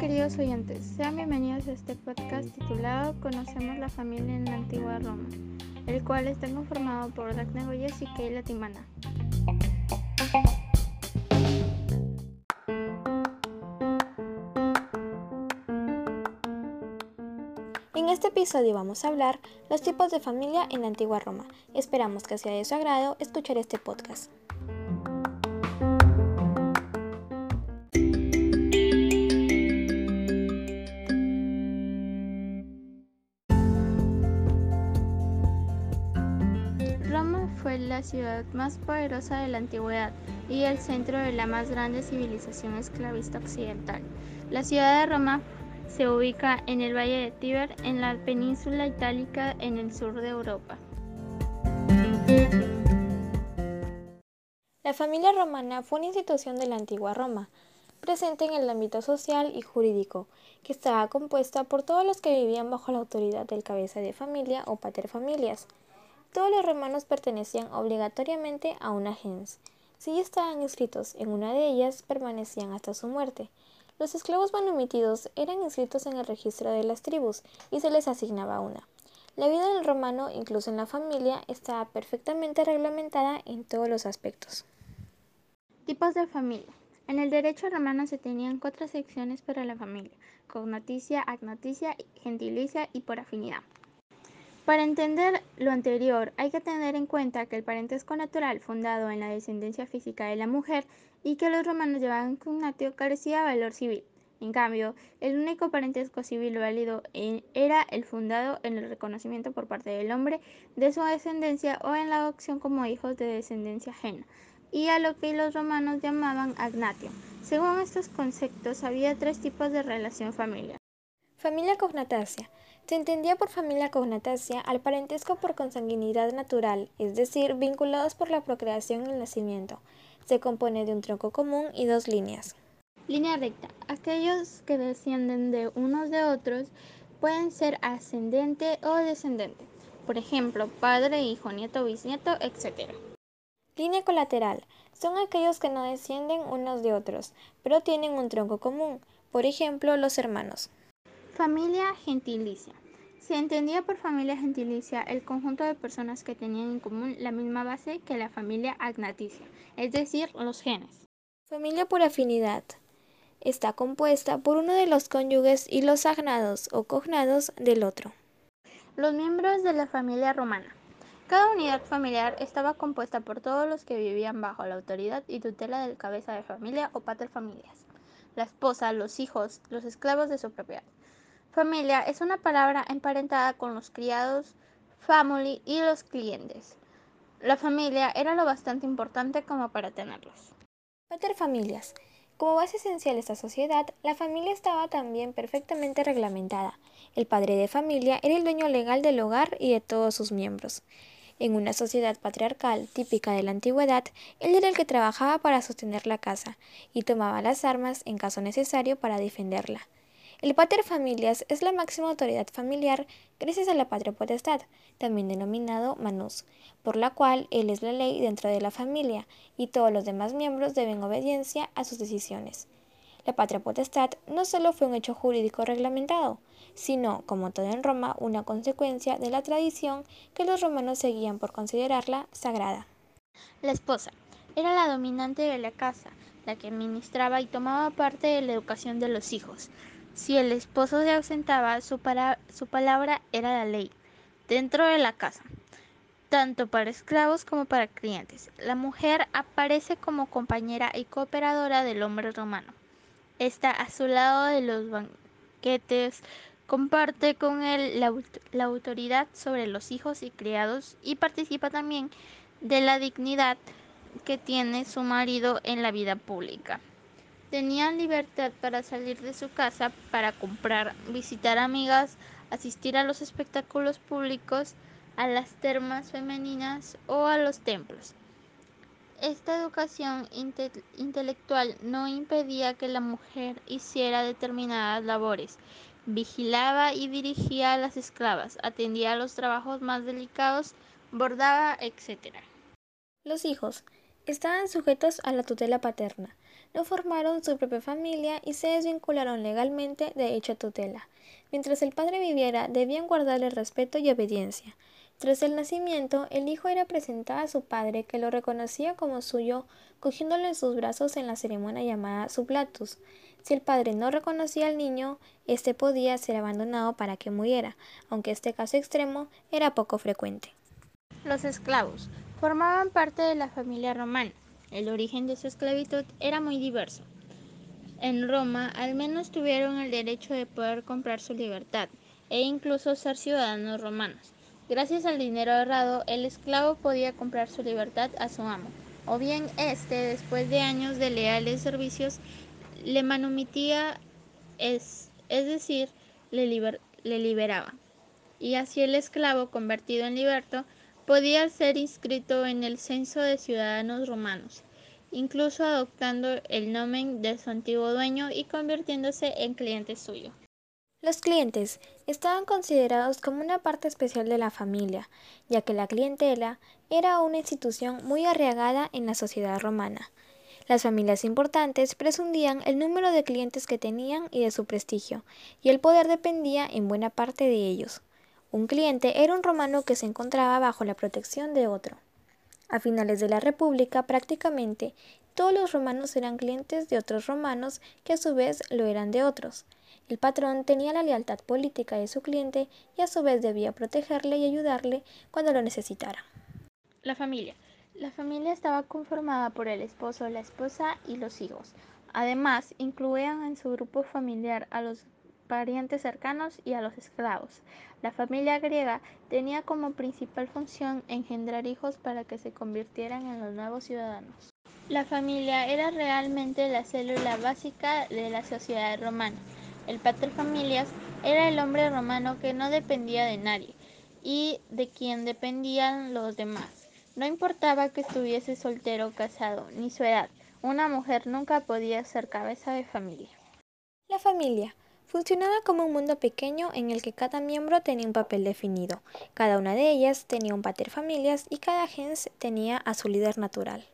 Queridos oyentes, sean bienvenidos a este podcast titulado Conocemos la familia en la antigua Roma, el cual está conformado por Dagna Goyes y Keila Timana. En este episodio vamos a hablar los tipos de familia en la antigua Roma. Esperamos que sea de su agrado escuchar este podcast. Fue la ciudad más poderosa de la antigüedad y el centro de la más grande civilización esclavista occidental. La ciudad de Roma se ubica en el valle de Tíber, en la península itálica en el sur de Europa. La familia romana fue una institución de la antigua Roma, presente en el ámbito social y jurídico, que estaba compuesta por todos los que vivían bajo la autoridad del cabeza de familia o paterfamilias. Todos los romanos pertenecían obligatoriamente a una gens. Si ya estaban inscritos en una de ellas, permanecían hasta su muerte. Los esclavos manumitidos eran inscritos en el registro de las tribus y se les asignaba una. La vida del romano, incluso en la familia, estaba perfectamente reglamentada en todos los aspectos. Tipos de familia. En el derecho romano se tenían cuatro secciones para la familia, cognaticia, agnaticia, gentilicia y por afinidad. Para entender lo anterior, hay que tener en cuenta que el parentesco natural, fundado en la descendencia física de la mujer, y que los romanos llevaban cognatio, carecía de valor civil. En cambio, el único parentesco civil válido era el fundado en el reconocimiento por parte del hombre de su descendencia o en la adopción como hijos de descendencia ajena, y a lo que los romanos llamaban agnatio. Según estos conceptos, había tres tipos de relación familiar. Familia cognatacia se entendía por familia cognatacia al parentesco por consanguinidad natural, es decir, vinculados por la procreación y el nacimiento. Se compone de un tronco común y dos líneas. Línea recta. Aquellos que descienden de unos de otros pueden ser ascendente o descendente. Por ejemplo, padre, hijo, nieto, bisnieto, etc. Línea colateral. Son aquellos que no descienden unos de otros, pero tienen un tronco común. Por ejemplo, los hermanos. Familia gentilicia. Se entendía por familia gentilicia el conjunto de personas que tenían en común la misma base que la familia agnaticia, es decir, los genes. Familia por afinidad. Está compuesta por uno de los cónyuges y los agnados o cognados del otro. Los miembros de la familia romana. Cada unidad familiar estaba compuesta por todos los que vivían bajo la autoridad y tutela del cabeza de familia o paterfamilias, la esposa, los hijos, los esclavos de su propiedad. Familia es una palabra emparentada con los criados, family y los clientes. La familia era lo bastante importante como para tenerlos. Paterfamilias. Como base esencial de esta sociedad, la familia estaba también perfectamente reglamentada. El padre de familia era el dueño legal del hogar y de todos sus miembros. En una sociedad patriarcal típica de la antigüedad, él era el que trabajaba para sostener la casa y tomaba las armas en caso necesario para defenderla. El pater familias es la máxima autoridad familiar gracias a la patria potestad, también denominado manus, por la cual él es la ley dentro de la familia y todos los demás miembros deben obediencia a sus decisiones. La patria potestad no solo fue un hecho jurídico reglamentado, sino, como todo en Roma, una consecuencia de la tradición que los romanos seguían por considerarla sagrada. La esposa era la dominante de la casa, la que administraba y tomaba parte de la educación de los hijos. Si el esposo se ausentaba, su, palabra era la ley dentro de la casa, tanto para esclavos como para clientes. La mujer aparece como compañera y cooperadora del hombre romano. Está a su lado de los banquetes, comparte con él la autoridad sobre los hijos y criados y participa también de la dignidad que tiene su marido en la vida pública. Tenían libertad para salir de su casa, para comprar, visitar amigas, asistir a los espectáculos públicos, a las termas femeninas o a los templos. Esta educación inte intelectual no impedía que la mujer hiciera determinadas labores. Vigilaba y dirigía a las esclavas, atendía a los trabajos más delicados, bordaba, etc. Los hijos estaban sujetos a la tutela paterna no formaron su propia familia y se desvincularon legalmente de dicha tutela. Mientras el padre viviera, debían guardarle respeto y obediencia. Tras el nacimiento, el hijo era presentado a su padre, que lo reconocía como suyo, cogiéndolo en sus brazos en la ceremonia llamada sublatus. Si el padre no reconocía al niño, éste podía ser abandonado para que muriera, aunque este caso extremo era poco frecuente. Los esclavos formaban parte de la familia romana. El origen de su esclavitud era muy diverso. En Roma al menos tuvieron el derecho de poder comprar su libertad e incluso ser ciudadanos romanos. Gracias al dinero ahorrado, el esclavo podía comprar su libertad a su amo, o bien éste, después de años de leales servicios, le manumitía, es, decir, le liberaba. Y así el esclavo, convertido en liberto, podía ser inscrito en el censo de ciudadanos romanos, incluso adoptando el nomen de su antiguo dueño y convirtiéndose en cliente suyo. Los clientes estaban considerados como una parte especial de la familia, ya que la clientela era una institución muy arriesgada en la sociedad romana. Las familias importantes presundían el número de clientes que tenían y de su prestigio, y el poder dependía en buena parte de ellos. Un cliente era un romano que se encontraba bajo la protección de otro. A finales de la República, prácticamente todos los romanos eran clientes de otros romanos que a su vez lo eran de otros. El patrón tenía la lealtad política de su cliente y a su vez debía protegerle y ayudarle cuando lo necesitara. La familia. La familia estaba conformada por el esposo, la esposa y los hijos. Además, incluían en su grupo familiar a los parientes cercanos y a los esclavos. La familia griega tenía como principal función engendrar hijos para que se convirtieran en los nuevos ciudadanos. La familia era realmente la célula básica de la sociedad romana. El paterfamilias era el hombre romano que no dependía de nadie y de quien dependían los demás. No importaba que estuviese soltero o casado, ni su edad, una mujer nunca podía ser cabeza de familia. La familia funcionaba como un mundo pequeño en el que cada miembro tenía un papel definido. Cada una de ellas tenía un paterfamilias y cada gens tenía a su líder natural.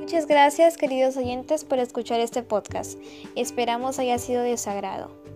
Muchas gracias queridos oyentes por escuchar este podcast. Esperamos haya sido de su agrado.